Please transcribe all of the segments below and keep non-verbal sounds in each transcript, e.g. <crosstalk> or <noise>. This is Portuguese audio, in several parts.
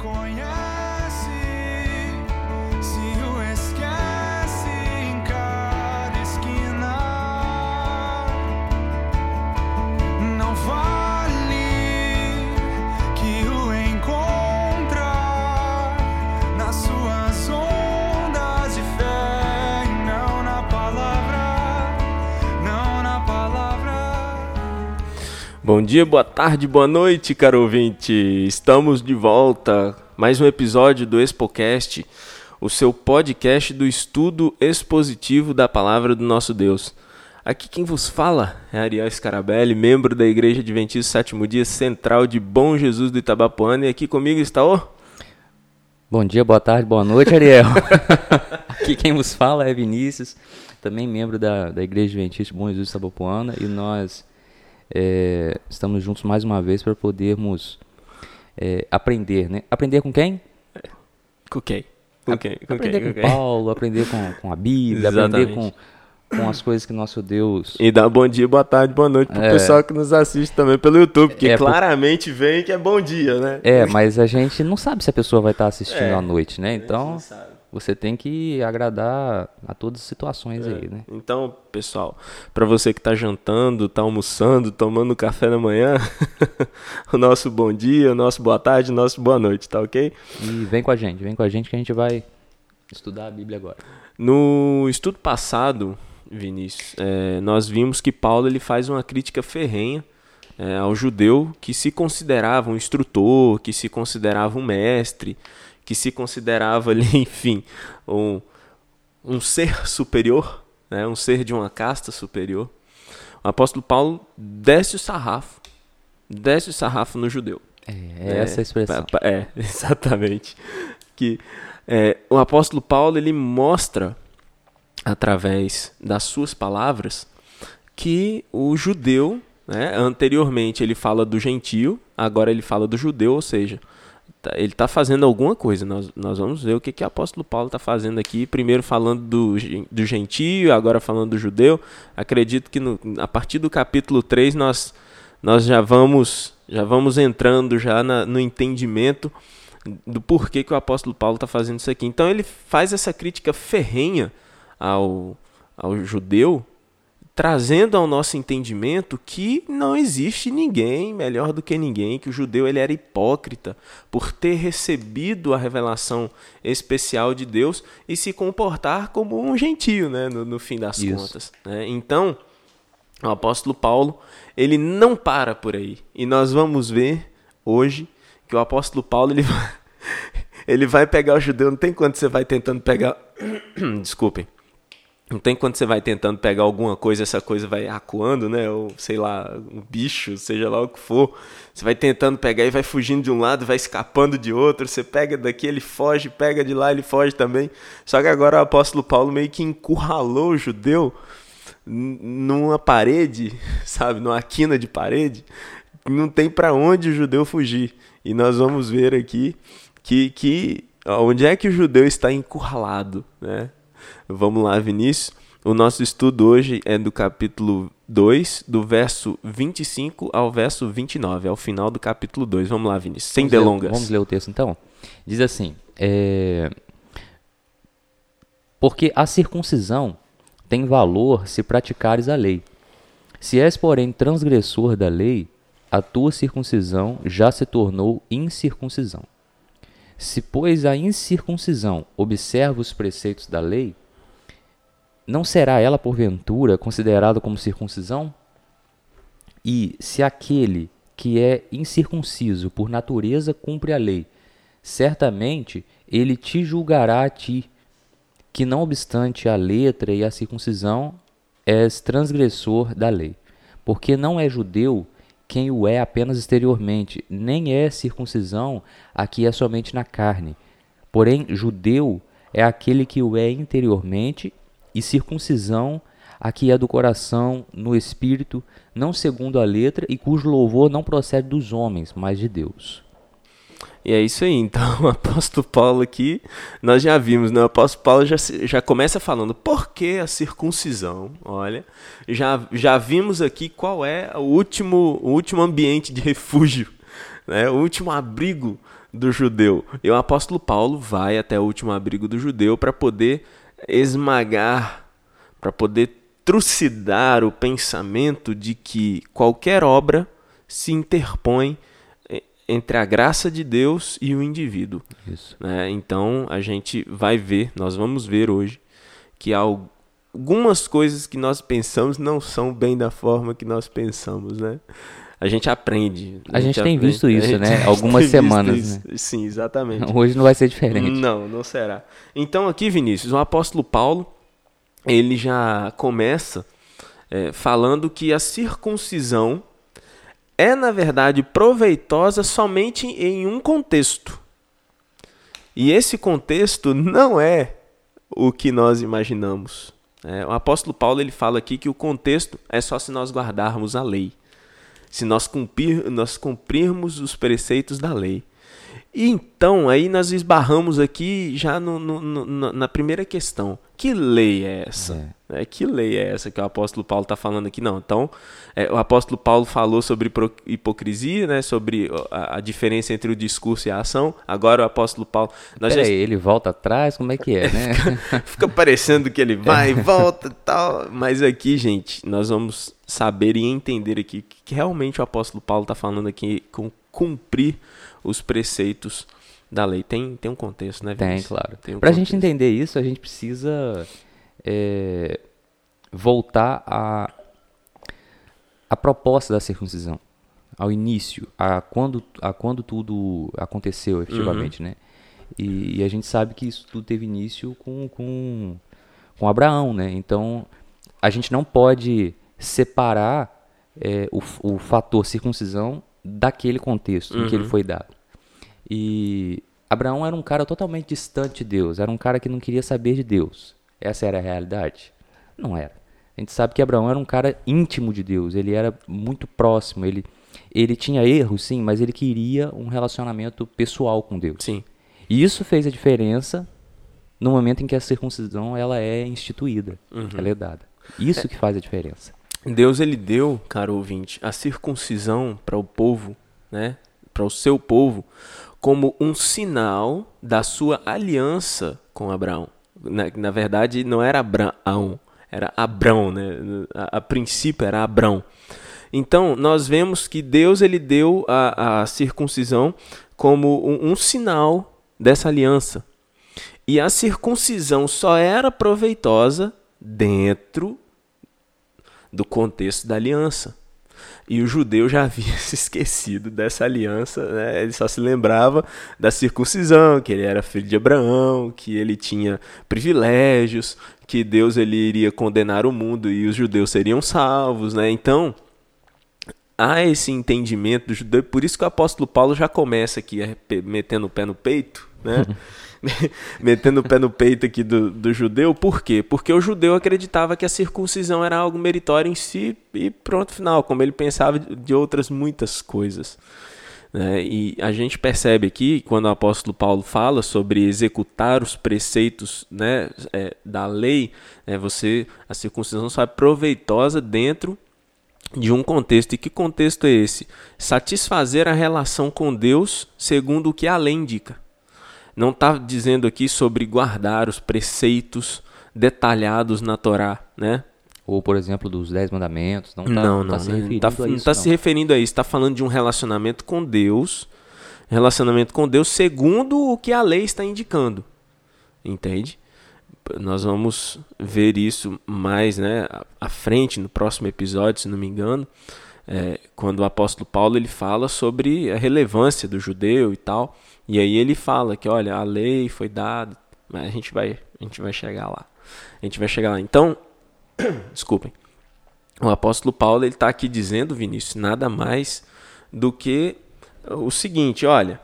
coin out. Bom dia, boa tarde, boa noite, caro ouvinte. Estamos de volta. Mais um episódio do ExpoCast, o seu podcast do estudo expositivo da palavra do nosso Deus. Aqui quem vos fala é Ariel Scarabelli, membro da Igreja Adventista Sétimo Dia Central de Bom Jesus do Itabapuana. E aqui comigo está o... Bom dia, boa tarde, boa noite, Ariel. <laughs> aqui quem vos fala é Vinícius, também membro da, da Igreja Adventista Bom Jesus do Itabapuana. E nós é, estamos juntos mais uma vez para podermos é, aprender, né? Aprender com quem? Com quem? Com quem? Com aprender quem? com, com Paulo, aprender com, com a Bíblia, Exatamente. aprender com, com as coisas que nosso Deus. E dar bom dia, boa tarde, boa noite pro é. pessoal que nos assiste também pelo YouTube, que é, claramente por... vem que é bom dia, né? É, mas a gente não sabe se a pessoa vai estar assistindo é, à noite, né? Então você tem que agradar a todas as situações é. aí, né? Então, pessoal, para você que está jantando, está almoçando, tomando café da manhã, <laughs> o nosso bom dia, o nosso boa tarde, o nosso boa noite, tá ok? E vem com a gente, vem com a gente que a gente vai estudar a Bíblia agora. No estudo passado, Vinícius, é, nós vimos que Paulo ele faz uma crítica ferrenha é, ao judeu que se considerava um instrutor, que se considerava um mestre, que se considerava ali, <laughs> enfim, um, um ser superior, né, um ser de uma casta superior, o apóstolo Paulo desce o sarrafo, desce o sarrafo no judeu. É, é essa a expressão. É, <laughs> exatamente. Que é, o apóstolo Paulo ele mostra através das suas palavras que o judeu, né, anteriormente ele fala do gentio, agora ele fala do judeu, ou seja, ele está fazendo alguma coisa. Nós, nós vamos ver o que, que o apóstolo Paulo está fazendo aqui. Primeiro falando do, do gentio, agora falando do judeu. Acredito que no, a partir do capítulo 3 nós, nós já vamos já vamos entrando já na, no entendimento do porquê que o apóstolo Paulo está fazendo isso aqui. Então ele faz essa crítica ferrenha ao, ao judeu trazendo ao nosso entendimento que não existe ninguém melhor do que ninguém, que o judeu ele era hipócrita por ter recebido a revelação especial de Deus e se comportar como um gentio, né, no, no fim das Isso. contas. Né? Então, o apóstolo Paulo ele não para por aí e nós vamos ver hoje que o apóstolo Paulo ele <laughs> vai, ele vai pegar o judeu, não tem quanto você vai tentando pegar, <coughs> desculpem não tem quando você vai tentando pegar alguma coisa, essa coisa vai acuando, né? Ou sei lá, um bicho, seja lá o que for. Você vai tentando pegar e vai fugindo de um lado, vai escapando de outro. Você pega daqui, ele foge, pega de lá, ele foge também. Só que agora o apóstolo Paulo meio que encurralou o judeu numa parede, <laughs> sabe? Numa quina de parede. Não tem para onde o judeu fugir. E nós vamos ver aqui que, que onde é que o judeu está encurralado, né? Vamos lá, Vinícius. O nosso estudo hoje é do capítulo 2, do verso 25 ao verso 29, ao final do capítulo 2. Vamos lá, Vinícius, sem vamos delongas. Ler, vamos ler o texto então? Diz assim: é... Porque a circuncisão tem valor se praticares a lei. Se és, porém, transgressor da lei, a tua circuncisão já se tornou incircuncisão. Se, pois, a incircuncisão observa os preceitos da lei, não será ela, porventura, considerada como circuncisão? E se aquele que é incircunciso por natureza cumpre a lei, certamente ele te julgará a ti, que não obstante a letra e a circuncisão, és transgressor da lei. Porque não é judeu quem o é apenas exteriormente, nem é circuncisão a que é somente na carne. Porém, judeu é aquele que o é interiormente, e circuncisão a que é do coração, no espírito, não segundo a letra, e cujo louvor não procede dos homens, mas de Deus. E é isso aí, então <laughs> o apóstolo Paulo aqui, nós já vimos, né? o apóstolo Paulo já, já começa falando por que a circuncisão, olha, já, já vimos aqui qual é o último, o último ambiente de refúgio né? o último abrigo do judeu. E o apóstolo Paulo vai até o último abrigo do judeu para poder esmagar, para poder trucidar o pensamento de que qualquer obra se interpõe entre a graça de Deus e o indivíduo. Isso. Né? Então a gente vai ver, nós vamos ver hoje, que algumas coisas que nós pensamos não são bem da forma que nós pensamos, né? A gente aprende. A gente tem aprende, visto a isso, gente- né? a gente Algumas semanas, isso. Sim, exatamente. <laughs> Hoje não vai ser diferente. Não, não será. Então aqui, Vinícius, o apóstolo Paulo, ele já começa é, falando que a circuncisão é, na verdade, proveitosa somente em um contexto. E esse contexto não é o que nós imaginamos. É, o apóstolo Paulo ele fala aqui que o contexto é só se nós guardarmos a lei, se nós, cumprir, nós cumprirmos os preceitos da lei. E então, aí nós esbarramos aqui já no, no- no- na- primeira questão. Que lei é essa? É, que lei é essa que o apóstolo Paulo está falando aqui? Não, então, é, o apóstolo Paulo falou sobre hipocrisia, né, sobre a, a diferença entre o discurso e a ação. Agora o apóstolo Paulo... Nós já Peraí, ele volta atrás? Como é que é, né? Fica parecendo que ele vai e volta e tal. Mas aqui, gente, nós vamos saber e entender aqui que realmente o apóstolo Paulo está falando aqui com cumprir os preceitos da lei. Tem, tem um contexto, né, Tem, Vinícius? claro. Tem um Pra gente contexto. entender isso, a gente precisa é, voltar a, a proposta da circuncisão, ao início, a quando, a quando tudo aconteceu efetivamente, né? E, e a gente sabe que isso tudo teve início com, com, com Abraão, né? Então, a gente não pode separar é, o, o fator circuncisão daquele contexto em que ele foi dado. E Abraão era um cara totalmente distante de Deus, era um cara que não queria saber de Deus. Essa era a realidade? Não era. A gente sabe que Abraão era um cara íntimo de Deus, ele era muito próximo, ele, ele tinha erros, sim, mas ele queria um relacionamento pessoal com Deus. Sim. E isso fez a diferença no momento em que a circuncisão ela é instituída, ela é dada. Isso que faz a diferença. Deus ele deu, caro ouvinte, a circuncisão para o povo, né? Para o seu povo, como um sinal da sua aliança com Abraão. Na, na verdade, não era Abraão, era Abrão, né? A, a princípio era Abrão. Então, nós vemos que Deus ele deu a, a circuncisão como um, um sinal dessa aliança. E a circuncisão só era proveitosa dentro do contexto da aliança. E o judeu já <laughs> havia se esquecido dessa aliança, né? ele só se lembrava da circuncisão, que ele era filho de Abraão, que ele tinha privilégios, que Deus ele iria condenar o mundo e os judeus seriam salvos. Né? Então, há esse entendimento do judeu, por isso que o apóstolo Paulo já começa aqui pe- metendo o pé no peito, né? <laughs> <laughs> metendo o pé no peito aqui do, do judeu, por quê? Porque o judeu acreditava que a circuncisão era algo meritório em si e pronto, final, como ele pensava de outras muitas coisas. né? E a gente percebe aqui, quando o apóstolo Paulo fala sobre executar os preceitos né, é, da lei, né, você a circuncisão só é proveitosa dentro de um contexto. E que contexto é esse? Satisfazer a relação com Deus segundo o que a lei indica. Não está dizendo aqui sobre guardar os preceitos detalhados na Torá, né? Ou, por exemplo, dos Dez Mandamentos. Não está não, tá não, se não referindo isso. tá se referindo a isso. Está falando de um relacionamento com Deus, relacionamento com Deus segundo o que a lei está indicando, entende? Nós vamos ver isso mais, né, à- frente no próximo episódio, se não me engano, é, quando o apóstolo Paulo ele fala sobre a relevância do judeu e tal, e aí ele fala que, olha, a lei foi dada, mas a gente vai, a gente vai chegar lá, a gente vai chegar lá. Então, <coughs> desculpem. O apóstolo Paulo ele está aqui dizendo, Vinícius, nada mais do que o seguinte: olha,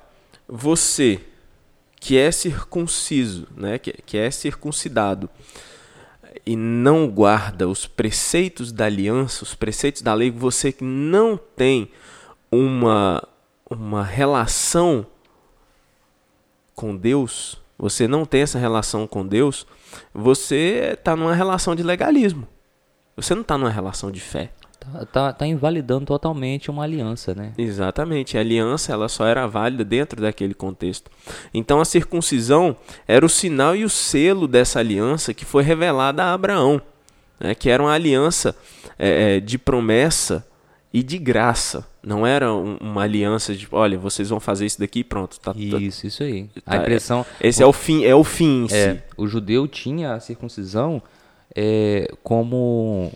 você que é circunciso, né, que, que é circuncidado e não guarda os preceitos da aliança, os preceitos da lei, você que não tem uma, uma relação com Deus, você não tem essa relação com Deus, você está numa relação de legalismo. Você não está numa relação de fé. Tá, tá, tá invalidando totalmente uma aliança, né? Exatamente. A aliança ela só era válida dentro daquele contexto. Então a circuncisão era o sinal e o selo dessa aliança que foi revelada a Abraão, né? que era uma aliança é, de promessa e de graça. Não era um, uma aliança de, olha, vocês vão fazer isso daqui e pronto. Tá, isso, isso aí. Tá, a impressão. Esse é o fim, é o fim em é, si. O judeu tinha a circuncisão é, como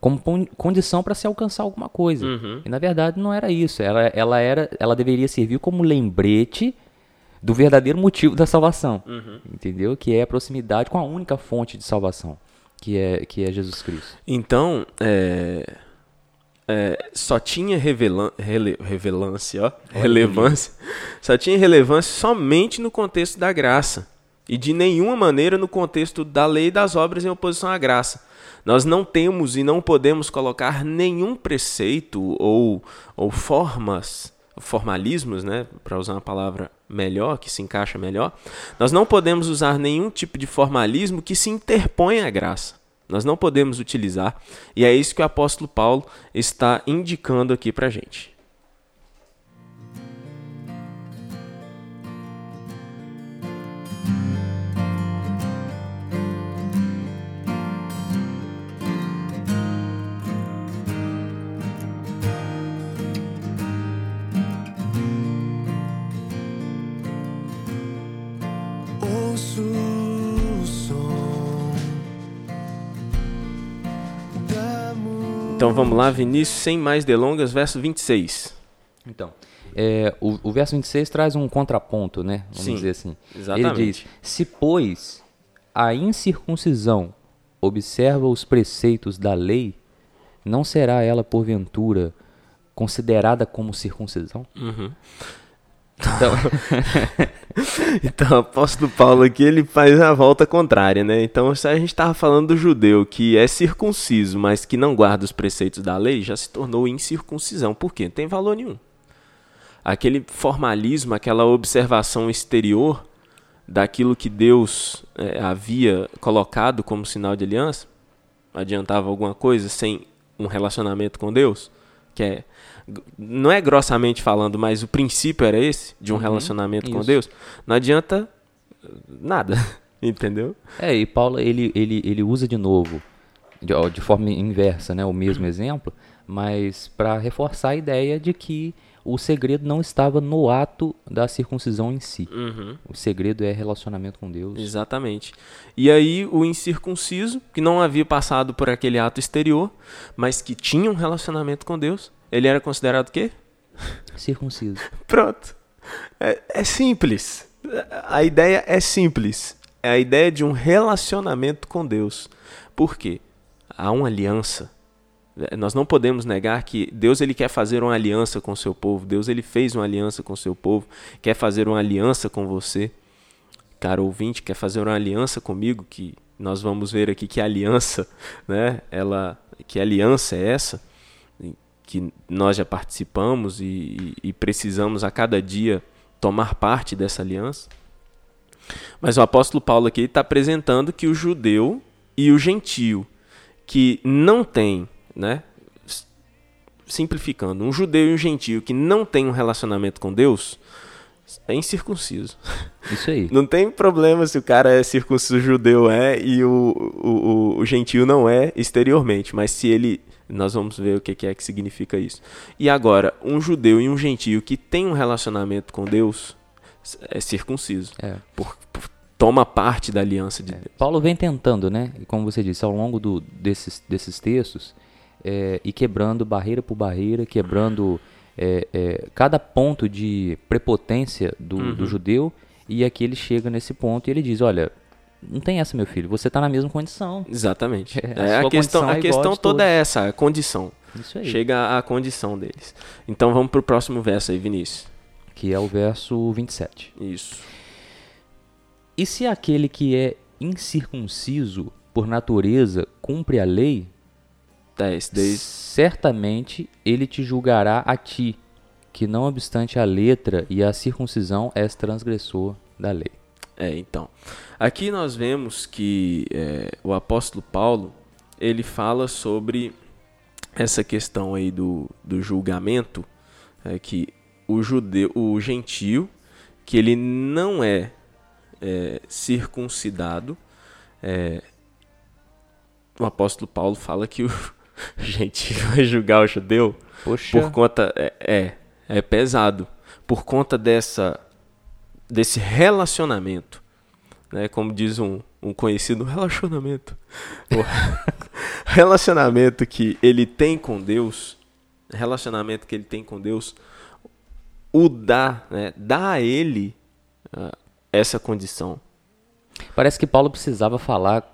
como condição para se alcançar alguma coisa. Uhum. E na verdade não era isso. Ela, ela era, ela deveria servir como lembrete do verdadeiro motivo da salvação, uhum. entendeu? Que é a proximidade com a única fonte de salvação, que é que é Jesus Cristo. Então, é, é, só tinha revelan, rele, revelância, ó, relevância, só tinha relevância somente no contexto da graça e de nenhuma maneira no contexto da lei e das obras em oposição à graça. Nós não temos e não podemos colocar nenhum preceito ou, ou formas, formalismos, né, para usar uma palavra melhor, que se encaixa melhor. Nós não podemos usar nenhum tipo de formalismo que se interpõe à graça. Nós não podemos utilizar, e é isso que o apóstolo Paulo está indicando aqui para a gente. Então vamos lá, Vinícius, sem mais delongas, verso 26. Então, é, o, o, verso 26 traz um contraponto, né? Vamos Sim, dizer assim. Exatamente. Ele diz: Se, pois, a incircuncisão observa os preceitos da lei, não será ela, porventura, considerada como circuncisão? Uhum. Então, <laughs> então, o apóstolo Paulo aqui ele faz a volta contrária, né? Então, se a gente estava falando do judeu que é circunciso, mas que não guarda os preceitos da lei, já se tornou incircuncisão. Por quê? Não tem valor nenhum. Aquele formalismo, aquela observação exterior daquilo que Deus é, havia colocado como sinal de aliança, adiantava alguma coisa sem um relacionamento com Deus, que é não é grossamente falando, mas o princípio era esse, de um uhum, relacionamento isso. com Deus, não adianta nada, <laughs> entendeu? É, e Paulo, ele, ele, ele usa de novo, de, de forma inversa, né, o mesmo exemplo, mas para reforçar a ideia de que o segredo não estava no ato da circuncisão em si. Uhum. O segredo é relacionamento com Deus. Exatamente. E aí o incircunciso, que não havia passado por aquele ato exterior, mas que tinha um relacionamento com Deus, ele era considerado o quê? <laughs> Circunciso. Pronto. É, é simples. A ideia é simples. É a ideia de um relacionamento com Deus. Por quê? Há uma aliança. Nós não podemos negar que Deus ele quer fazer uma aliança com o seu povo. Deus ele fez uma aliança com o seu povo, quer fazer uma aliança com você. Caro ouvinte, quer fazer uma aliança comigo que nós vamos ver aqui que aliança, <laughs> né? Ela que aliança é essa? que nós já participamos e, e, precisamos a cada dia tomar parte dessa aliança. Mas o apóstolo Paulo aqui está apresentando que o judeu e o gentio que não tem, né, simplificando, um judeu e um gentio que não tem um relacionamento com Deus é incircunciso. Isso aí. <laughs> Não tem problema se o cara é circunciso judeu é e o, o, o, gentio não é exteriormente, mas se ele nós vamos ver o que é que significa isso. E agora, um judeu e um gentio que tem um relacionamento com Deus é circunciso. É. Por, por, toma parte da aliança de é. Deus. Paulo vem tentando, né? Como você disse, ao longo do, desses, desses textos, é, e quebrando barreira por barreira, quebrando é, é, cada ponto de prepotência do, uhum. do judeu, e aqui ele chega nesse ponto e ele diz: olha, não tem essa, meu filho. Você está na mesma condição. Exatamente. É, a, é, a questão, a questão toda é essa, a condição. Isso aí. Chega à condição deles. Então vamos para o próximo verso aí, Vinícius. Que é o verso 27. Isso. E se aquele que é incircunciso por natureza cumpre a lei, 10, 10. certamente ele te julgará a ti, que não obstante a letra e a circuncisão és transgressor da lei. É, então. Aqui nós vemos que é, o apóstolo Paulo ele fala sobre essa questão aí do, do julgamento, é que o judeu, o gentio, que ele não é, é circuncidado, é, o apóstolo Paulo fala que o <laughs> gentio vai julgar o judeu Poxa. por conta é, é, é pesado por conta dessa desse relacionamento, né? Como diz um, um conhecido relacionamento, o <laughs> relacionamento que ele tem com Deus, relacionamento que ele tem com Deus, o dá, né? Dá a ele uh, essa condição. Parece que Paulo precisava falar,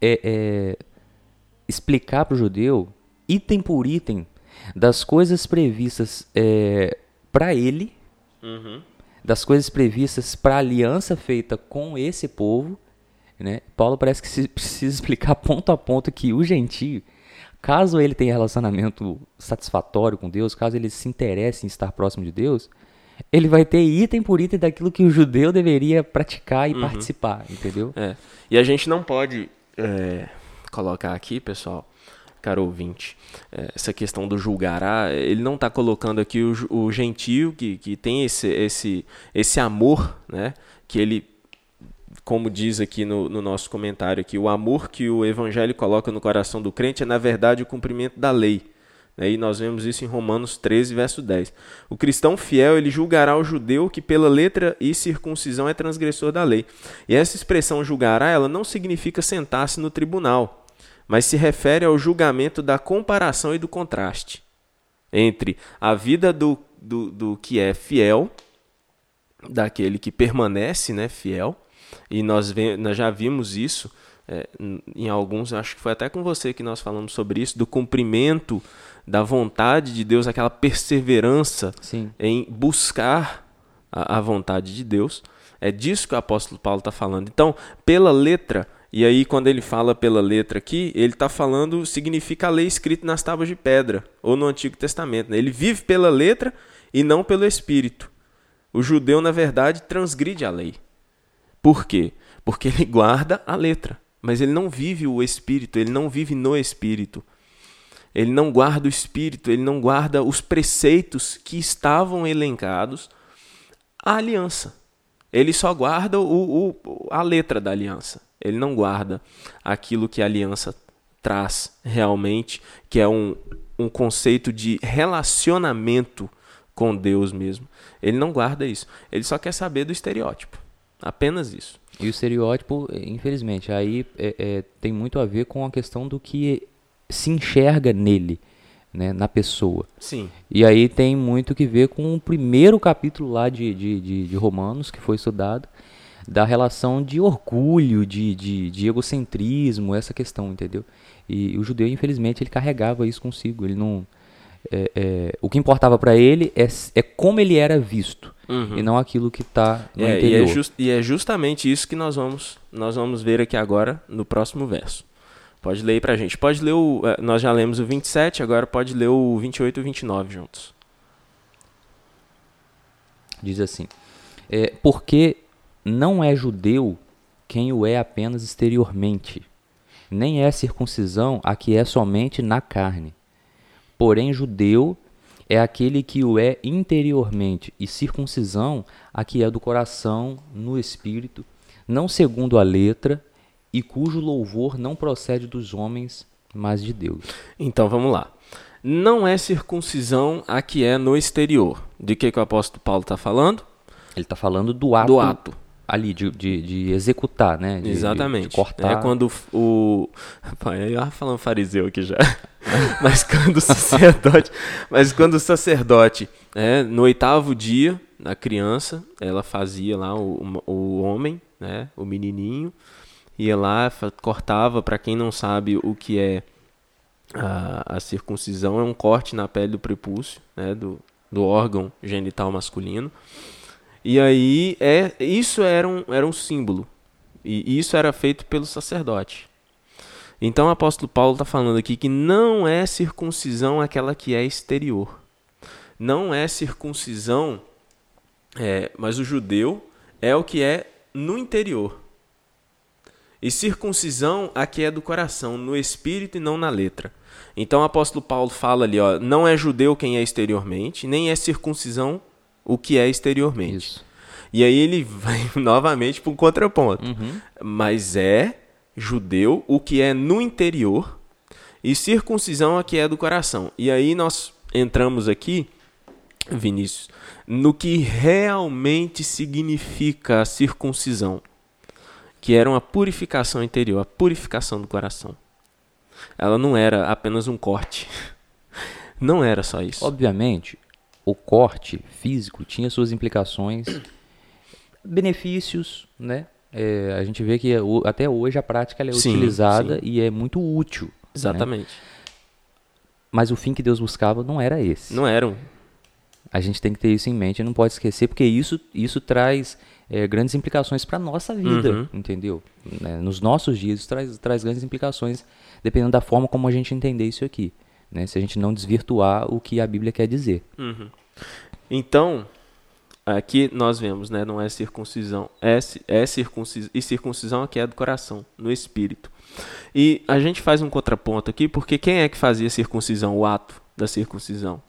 é, é, explicar para o judeu, item por item, das coisas previstas é, para ele, Uhum. das coisas previstas para a aliança feita com esse povo. Né? Paulo parece que se- <laughs> precisa explicar ponto a ponto que o gentio, caso ele tenha relacionamento satisfatório com Deus, caso ele se interesse em estar próximo de Deus, ele vai ter item por item daquilo que o judeu deveria praticar e participar, entendeu? É. E a gente não pode é, colocar aqui, pessoal, caro ouvinte, é, essa questão do julgará, ele não está colocando aqui o, gentio que, que tem esse, esse, esse amor, né? Que ele, como diz aqui no, no nosso comentário aqui, o amor que o evangelho coloca no coração do crente é, na verdade, o cumprimento da lei. né? E nós vemos isso em Romanos 13, verso 10. O cristão fiel, ele julgará o judeu que pela letra e circuncisão é transgressor da lei. E essa expressão julgará, ela não significa sentar-se no tribunal, mas se refere ao julgamento da comparação e do contraste entre a vida do, do, do que é fiel, daquele que permanece né, fiel, e nós, nós já vimos isso é, em- em alguns, acho que foi até com você que nós falamos sobre isso, do cumprimento da vontade de Deus, aquela perseverança Sim. em buscar a, a vontade de Deus. É disso que o apóstolo Paulo está falando. Então, pela letra, e aí quando ele fala pela letra aqui, ele está falando, significa a lei escrita nas tábuas de pedra, ou no Antigo Testamento. né? Ele vive pela letra e não pelo Espírito. O judeu, na verdade, transgride a lei. Por quê? Porque ele guarda a letra, mas ele não vive o Espírito, ele não vive no Espírito. Ele não guarda o Espírito, ele não guarda os preceitos que estavam elencados à aliança. Ele só guarda o, o- a letra da aliança. Ele não guarda aquilo que a aliança traz realmente, que é um, um conceito de relacionamento com Deus mesmo. Ele não guarda isso. Ele só quer saber do estereótipo. Apenas isso. E o estereótipo, infelizmente, aí é, é, tem muito a ver com a questão do que se enxerga nele, né, na pessoa. Sim. E aí tem muito que ver com o primeiro capítulo lá de, de, de, de Romanos, que foi estudado, da relação de orgulho, de, de, de egocentrismo, essa questão, entendeu? E o judeu, infelizmente, ele carregava isso consigo. Ele não. é, é, o que importava para ele é, é como ele era visto Uhum. e não aquilo que está no É, e, interior. é jus- e é justamente isso que nós vamos, nós vamos ver aqui agora no próximo verso. Pode ler aí pra gente. Pode ler o. eh, Nós já lemos o 27, agora pode ler o 28 e o 29 juntos. Diz assim: é, Porque não é judeu quem o é apenas exteriormente, nem é circuncisão a que é somente na carne. Porém, judeu é aquele que o é interiormente, e circuncisão a que é do coração, no espírito, não segundo a letra, e cujo louvor não procede dos homens, mas de Deus. Então vamos lá. Não é circuncisão a que é no exterior. De que, que o apóstolo Paulo está falando? Ele está falando do ato, Do ato. Ali, de, de, de executar, né? De- Exatamente. De, cortar. É quando o. Pai, eu ia falando fariseu aqui já. <laughs> mas quando o sacerdote. Mas quando o sacerdote, é, no oitavo dia da criança, ela fazia lá o, o homem, né? O menininho. Ia lá, cortava, para quem não sabe o que é a, a circuncisão, é um corte na pele do prepúcio, né? Do, do órgão genital masculino. E aí, é, isso era um, era um símbolo. E isso era feito pelo sacerdote. Então o apóstolo Paulo está falando aqui que não é circuncisão aquela que é exterior. Não é circuncisão, é, mas o judeu é o que é no interior. E circuncisão aqui é do coração, no espírito e não na letra. Então o apóstolo Paulo fala ali, ó, não é judeu quem é exteriormente, nem é circuncisão o que é exteriormente. Isso. E aí ele vai <laughs> novamente para um contraponto. Uhum. Mas é judeu o que é no interior e circuncisão a que é do coração. E aí nós entramos aqui, Vinícius, no que realmente significa a circuncisão, que era uma purificação interior, a purificação do coração. Ela não era apenas um corte. <laughs> Não era só isso. Obviamente, o corte físico tinha suas implicações, benefícios, né? É, a gente vê que o- até hoje a prática é Sim, utilizada sim. e é muito útil. né? Exatamente. Mas o fim que Deus buscava não era esse. Não eram. A gente tem que ter isso em mente, não pode esquecer, porque isso, isso traz é, grandes implicações para a nossa vida, Uhum. entendeu? Né, Nos nossos dias, isso traz, traz grandes implicações, dependendo da forma como a gente entender isso aqui. Né? Se a gente não desvirtuar o que a Bíblia quer dizer. Uhum. Então, aqui nós vemos, né? Não é circuncisão, é, é circuncisão, e circuncisão aqui é do coração, no espírito. E a gente faz um contraponto aqui, porque quem é que fazia circuncisão, o ato da circuncisão?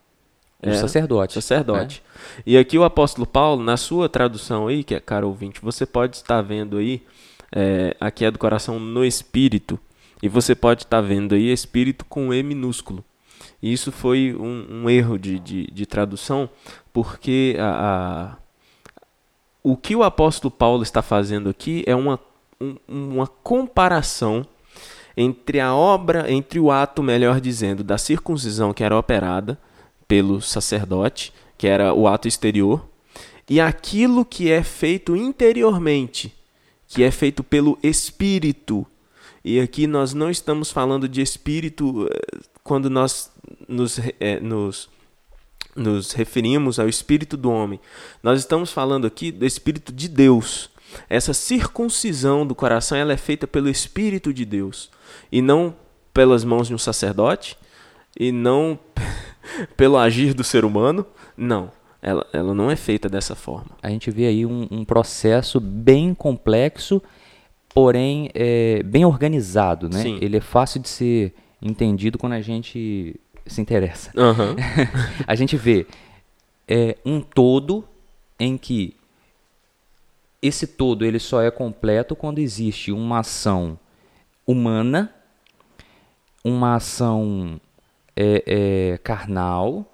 O sacerdote. sacerdote. E aqui o apóstolo Paulo, na sua tradução aí, que é caro ouvinte, você pode estar vendo aí, é, aqui é do coração no espírito, e você pode estar vendo aí espírito com E minúsculo. E isso foi um, um erro de, de, de tradução, porque a, a- o que o apóstolo Paulo está fazendo aqui é uma, um- uma comparação entre a obra, entre o ato, melhor dizendo, da circuncisão que era operada pelo sacerdote, que era o ato exterior, e aquilo que é feito interiormente, que é feito pelo Espírito. E aqui nós não estamos falando de Espírito eh, quando nós nos, eh, nos, nos referimos ao Espírito do homem. Nós estamos falando aqui do Espírito de Deus. Essa circuncisão do coração ela é feita pelo Espírito de Deus e não pelas mãos de um sacerdote e não <laughs> pelo agir do ser humano. Não, ela, ela não é feita dessa forma. A gente vê aí um, um processo bem complexo, porém é, bem organizado, né? Sim. Ele é fácil de ser entendido quando a gente se interessa. Aham. <laughs> a gente vê é, um todo em que esse todo ele só é completo quando existe uma ação humana, uma ação é, é, carnal,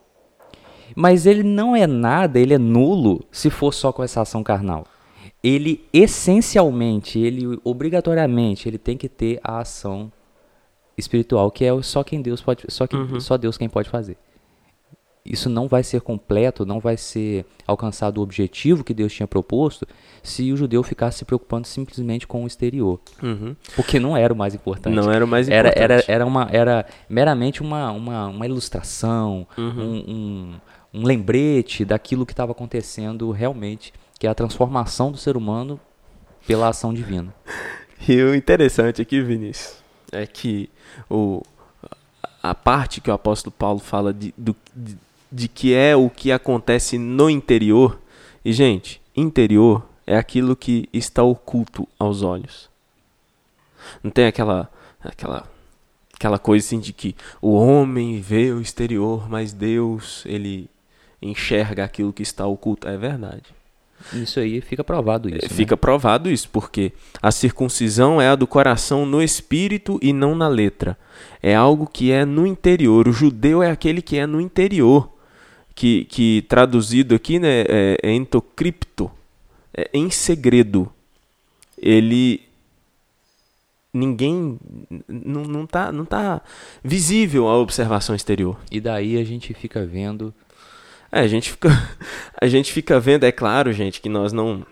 mas ele não é nada, ele é nulo se for só com essa ação carnal. Ele essencialmente, ele obrigatoriamente, ele tem que ter a ação espiritual, que é só quem Deus pode, só, que, Uhum. só Deus quem pode fazer. Isso não vai ser completo, não vai ser alcançado o objetivo que Deus tinha proposto se o judeu ficasse se preocupando simplesmente com o exterior, Uhum. porque não era o mais importante. Não era o mais Era, importante. era, era, uma, era meramente uma, uma, uma ilustração, Uhum. um, um, um lembrete daquilo que estava acontecendo realmente, que é a transformação do ser humano pela ação divina. E o interessante aqui, Vinícius, é que o, a parte que o apóstolo Paulo fala de, do, de, de que é o que acontece no interior, e gente, interior é aquilo que está oculto aos olhos. Não tem aquela, aquela, aquela coisa assim de que o homem vê o exterior, mas Deus, ele enxerga aquilo que está oculto. É verdade. Isso aí fica provado isso. É, né? Fica provado isso, porque a circuncisão é a do coração no espírito e não na letra. É algo que é no interior. O judeu é aquele que é no interior. Que, que traduzido aqui né, é, é entocripto, é em segredo. Ele. Ninguém. Não, não, tá, não tá visível a observação exterior. E daí a gente fica vendo É, a gente fica, <laughs> a gente fica vendo, é claro, gente, que nós não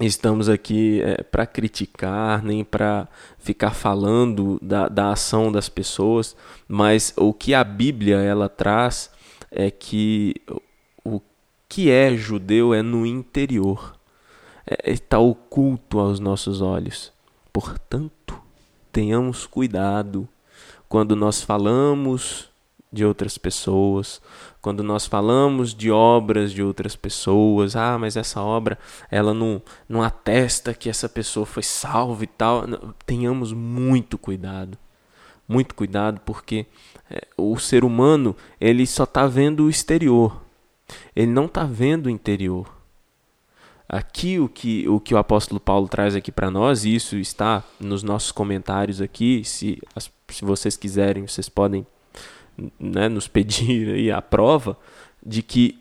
estamos aqui para criticar, nem para ficar falando da, da ação das pessoas, mas o que a Bíblia ela traz é que o que é judeu é no interior, está é, oculto aos nossos olhos. Portanto, tenhamos cuidado quando nós falamos de outras pessoas, quando nós falamos de obras de outras pessoas, ah, mas essa obra ela não, não atesta que essa pessoa foi salva e tal, tenhamos muito cuidado, muito cuidado, porque é, o ser humano ele só está vendo o exterior, ele não está vendo o interior. Aqui o que o, que o apóstolo Paulo traz aqui para nós, e isso está nos nossos comentários aqui, se, se vocês quiserem, vocês podem né, nos pedir a prova de que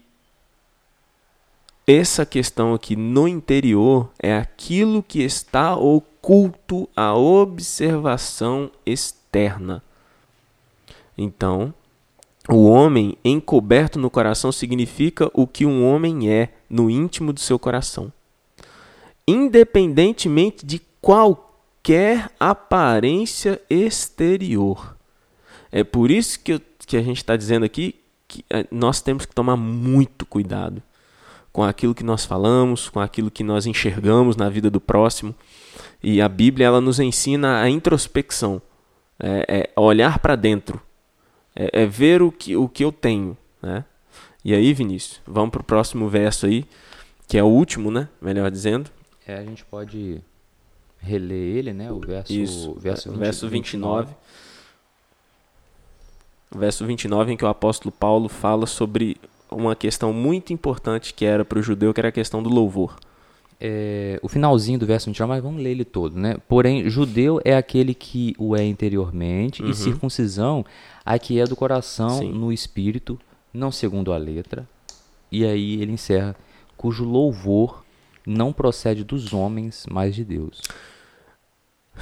essa questão aqui no interior é aquilo que está oculto à observação externa. Então, o homem encoberto no coração significa o que um homem é no íntimo do seu coração, independentemente de qualquer aparência exterior. É por isso que, eu, que a gente está dizendo aqui que eh, nós temos que tomar muito cuidado com aquilo que nós falamos, com aquilo que nós enxergamos na vida do próximo. E a Bíblia ela nos ensina a introspecção, é, é olhar para dentro, é, é, ver o que, o que eu tenho. Né? E aí, Vinícius, vamos para o próximo verso aí, que é o último, né? melhor dizendo. É, a gente pode reler ele, né? o verso, Isso, verso, 20, verso 29. 29 verso 29, em que o apóstolo Paulo fala sobre uma questão muito importante que era para o judeu, que era a questão do louvor. É, o finalzinho do verso 29, mas vamos ler ele todo, né? Porém, judeu é aquele que o é interiormente, uhum. e circuncisão a que é do coração, Sim. no espírito, não segundo a letra. E aí ele encerra, cujo louvor não procede dos homens, mas de Deus. <laughs>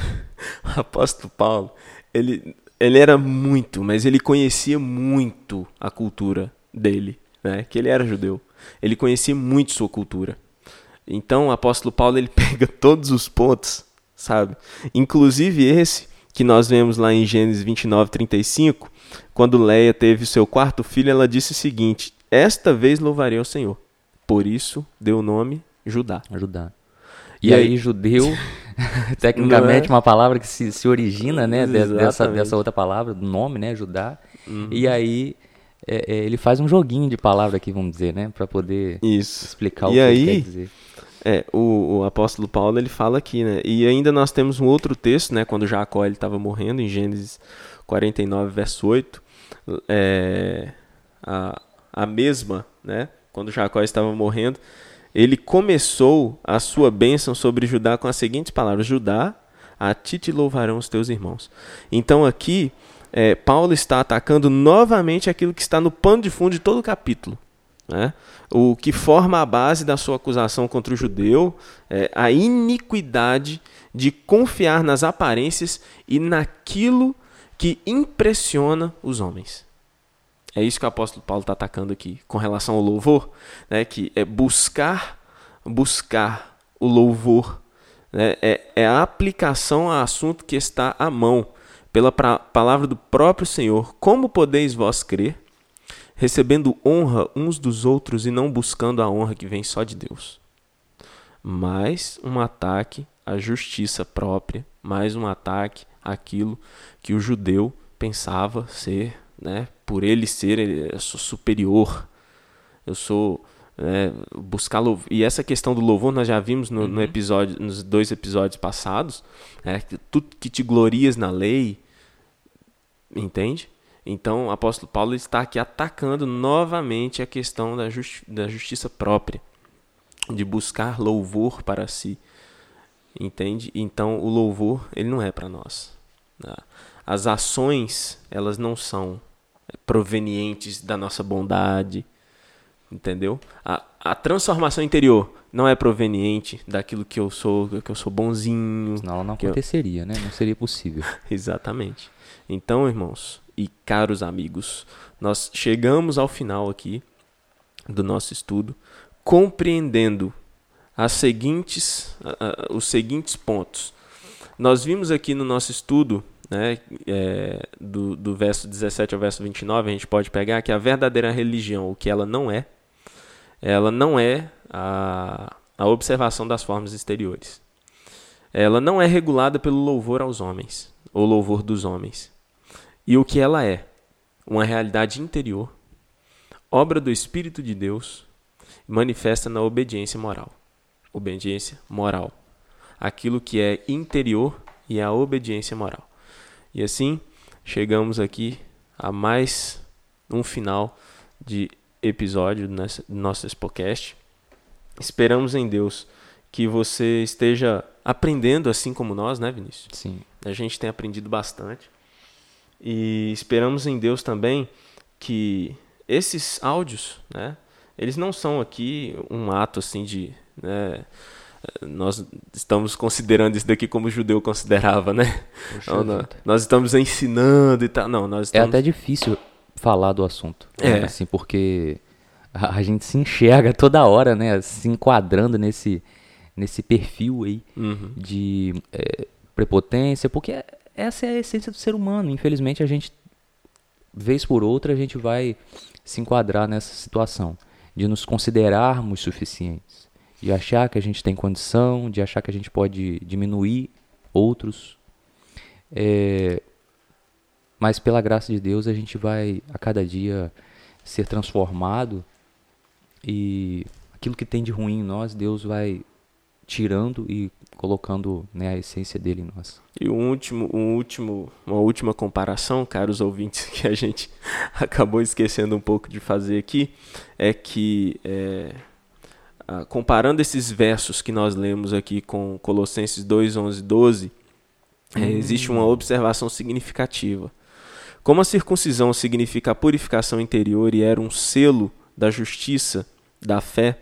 o apóstolo Paulo, ele ele era muito, mas ele conhecia muito a cultura dele, né? Que ele era judeu. Ele conhecia muito sua cultura. Então, o apóstolo Paulo ele <laughs> pega todos os pontos, sabe? Inclusive esse que nós vemos lá em Gênesis 29, 35, quando Leia teve seu quarto filho, ela disse o seguinte: Esta vez louvarei ao Senhor. Por isso deu o nome Judá. Judá. E, e aí, aí, judeu, <laughs> <laughs> tecnicamente, é? uma palavra que se, se origina, né, dessa, dessa outra palavra, do nome, né, Judá. Uhum. E aí, é, é, ele faz um joguinho de palavra aqui, vamos dizer, né, para poder Isso. explicar e o que aí, quer dizer. É, o, o, apóstolo Paulo, ele fala aqui, né, e ainda nós temos um outro texto, né, quando Jacó ele estava morrendo, em Gênesis 49, verso 8, é, a, a mesma, né, quando Jacó estava morrendo, ele começou a sua bênção sobre Judá com as seguintes palavras: Judá, a ti te louvarão os teus irmãos. Então aqui, é, Paulo está atacando novamente aquilo que está no pano de fundo de todo o capítulo. Né? O que forma a base da sua acusação contra o judeu, é a iniquidade de confiar nas aparências e naquilo que impressiona os homens. É isso que o apóstolo Paulo está atacando aqui com relação ao louvor, né? que é buscar, buscar o louvor, né? é, é a aplicação a assunto que está à mão, pela pra, palavra do próprio Senhor. Como podeis vós crer, recebendo honra uns dos outros e não buscando a honra que vem só de Deus? Mais um ataque à justiça própria, mais um ataque àquilo que o judeu pensava ser né? Por ele ser, eu sou superior, eu sou né, buscar louvor. E essa questão do louvor nós já vimos no, uhum. no episódio, nos dois episódios passados, né? Tu que te glorias na lei, entende? Então o apóstolo Paulo está aqui atacando novamente a questão da, justi da justiça própria, de buscar louvor para si, entende? Então o louvor ele não é para nós. Né? As ações elas não são provenientes da nossa bondade, entendeu? A, a transformação interior não é proveniente daquilo que eu sou, que eu sou bonzinho. Não, não aconteceria, eu... né? Não seria possível. <laughs> Exatamente. Então, irmãos e caros amigos, nós chegamos ao final aqui do nosso estudo, compreendendo as seguintes, uh, uh, os seguintes pontos. Nós vimos aqui no nosso estudo né, é, do, do verso 17 ao verso 29, a gente pode pegar que a verdadeira religião, o que ela não é, ela não é a, a observação das formas exteriores. Ela não é regulada pelo louvor aos homens, ou louvor dos homens. E o que ela é? uma realidade interior, obra do Espírito de Deus, manifesta na obediência moral. Obediência moral. Aquilo que é interior e a obediência moral. E assim, chegamos aqui a mais um final de episódio do nosso podcast. Esperamos em Deus que você esteja aprendendo assim como nós, né, Vinícius? Sim. A gente tem aprendido bastante. E esperamos em Deus também que esses áudios, né, eles não são aqui um ato assim de, né, nós estamos considerando isso daqui como o judeu considerava, né? Não, não, nós estamos ensinando e tal. Não, nós É estamos... até difícil falar do assunto. É. né, Assim, porque a, a gente se enxerga toda hora, né? Se enquadrando nesse, nesse perfil aí Uhum. de é, prepotência, porque essa é a essência do ser humano. Infelizmente, a gente, vez por outra, a gente vai se enquadrar nessa situação de nos considerarmos suficientes, de achar que a gente tem condição, de achar que a gente pode diminuir outros. É, mas pela graça de Deus, a gente vai a cada dia ser transformado e aquilo que tem de ruim em nós, Deus vai tirando e colocando né, a essência dele em nós. E o último, um último, uma última comparação, caros ouvintes, <laughs> que a gente acabou esquecendo um pouco de fazer aqui, é que é, ah, comparando esses versos que nós lemos aqui com Colossenses 2, 11, 12, é, existe uma observação significativa. Como a circuncisão significa a purificação interior e era um selo da justiça, da fé,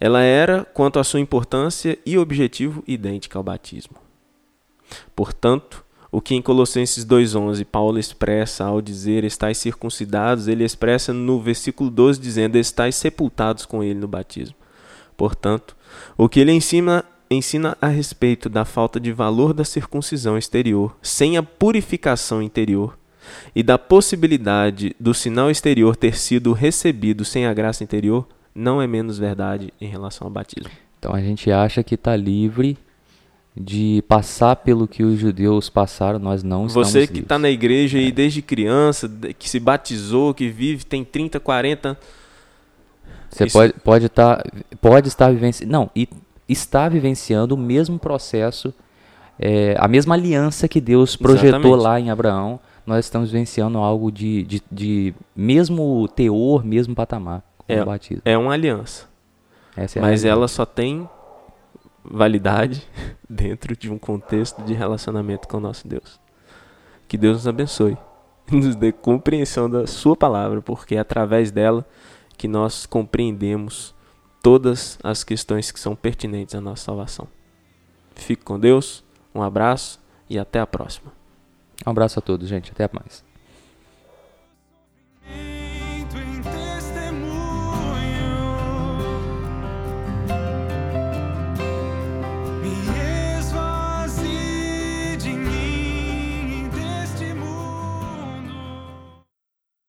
ela era, quanto à sua importância e objetivo, idêntica ao batismo. Portanto, o que em Colossenses 2,11 Paulo expressa ao dizer estáis circuncidados, ele expressa no versículo 12 dizendo estáis sepultados com ele no batismo. Portanto, o que ele ensina, ensina a respeito da falta de valor da circuncisão exterior, sem a purificação interior, e da possibilidade do sinal exterior ter sido recebido sem a graça interior, não é menos verdade em relação ao batismo. Então a gente acha que está livre de passar pelo que os judeus passaram, nós não estamos Você que está na igreja aí desde criança, que se batizou, que vive, tem 30, 40. Você Isso- pode, pode, estar, pode estar vivenciando. Não, e está vivenciando o mesmo processo, é, a mesma aliança que Deus projetou Exatamente. lá em Abraão. Nós estamos vivenciando algo de, de, de mesmo teor, mesmo patamar É. o batismo. É uma aliança. É Mas realidade. ela só tem validade <laughs> dentro de um contexto de relacionamento com o nosso Deus. Que Deus nos abençoe. Nos dê compreensão da sua palavra, porque é através dela que nós compreendemos todas as questões que são pertinentes à nossa salvação. Fique com Deus, um abraço e até a próxima. Um abraço a todos, gente. Até mais.